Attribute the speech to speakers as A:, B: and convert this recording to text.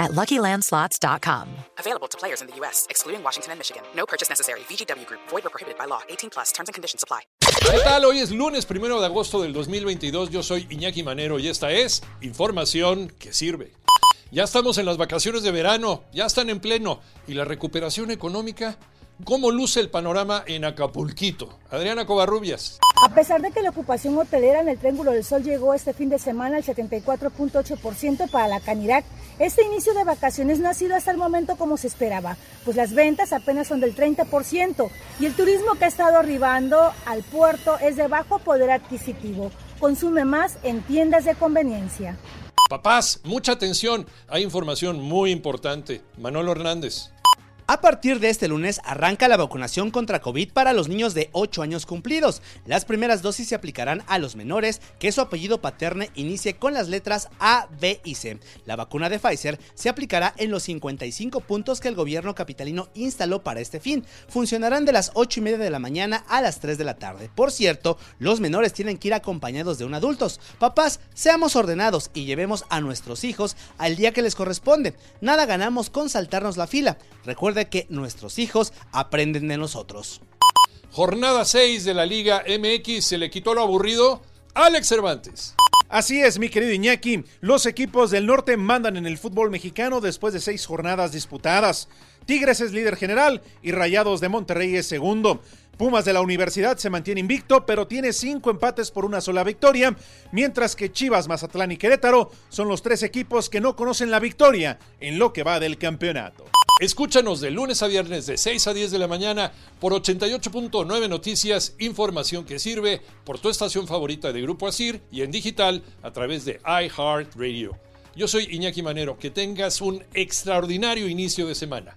A: at LuckyLandSlots.com.
B: Available to players in the U.S., excluding Washington and Michigan. No purchase necessary. VGW Group. Void or prohibited by law. 18 plus. Terms and conditions apply.
C: ¿Qué tal? Hoy es lunes primero de agosto del 2022. Yo soy Iñaki Manero y esta es información que sirve. Ya estamos en las vacaciones de verano, ya están en pleno. ¿Y la recuperación económica? ¿Cómo luce el panorama en Acapulquito? Adriana Covarrubias.
D: A pesar de que la ocupación hotelera en el Triángulo del Sol llegó este fin de semana al 74.8% para la Canirac, este inicio de vacaciones no ha sido hasta el momento como se esperaba, pues las ventas apenas son del 30% y el turismo que ha estado arribando al puerto es de bajo poder adquisitivo. Consume más en tiendas de conveniencia.
C: Papás, mucha atención, hay información muy importante. Manolo Hernández.
E: A partir de este lunes arranca la vacunación contra COVID para los niños de 8 años cumplidos. Las primeras dosis se aplicarán a los menores que su apellido paterno inicie con las letras A, B y C. La vacuna de Pfizer se aplicará en los 55 puntos que el gobierno capitalino instaló para este fin. Funcionarán de las 8 y media de la mañana a las 3 de la tarde. Por cierto, los menores tienen que ir acompañados de un adultos. Papás, seamos ordenados y llevemos a nuestros hijos al día que les corresponde. Nada ganamos con saltarnos la fila. Que nuestros hijos aprenden de nosotros.
C: Jornada 6 de la Liga MX se le quitó lo aburrido. Alex Cervantes.
F: Así es, mi querido Iñaki. Los equipos del norte mandan en el fútbol mexicano después de seis jornadas disputadas. Tigres es líder general y Rayados de Monterrey es segundo. Pumas de la Universidad se mantiene invicto, pero tiene cinco empates por una sola victoria, mientras que Chivas, Mazatlán y Querétaro son los tres equipos que no conocen la victoria en lo que va del campeonato.
C: Escúchanos de lunes a viernes de 6 a 10 de la mañana por 88.9 Noticias, información que sirve por tu estación favorita de Grupo Asir y en digital a través de iHeartRadio. Yo soy Iñaki Manero, que tengas un extraordinario inicio de semana.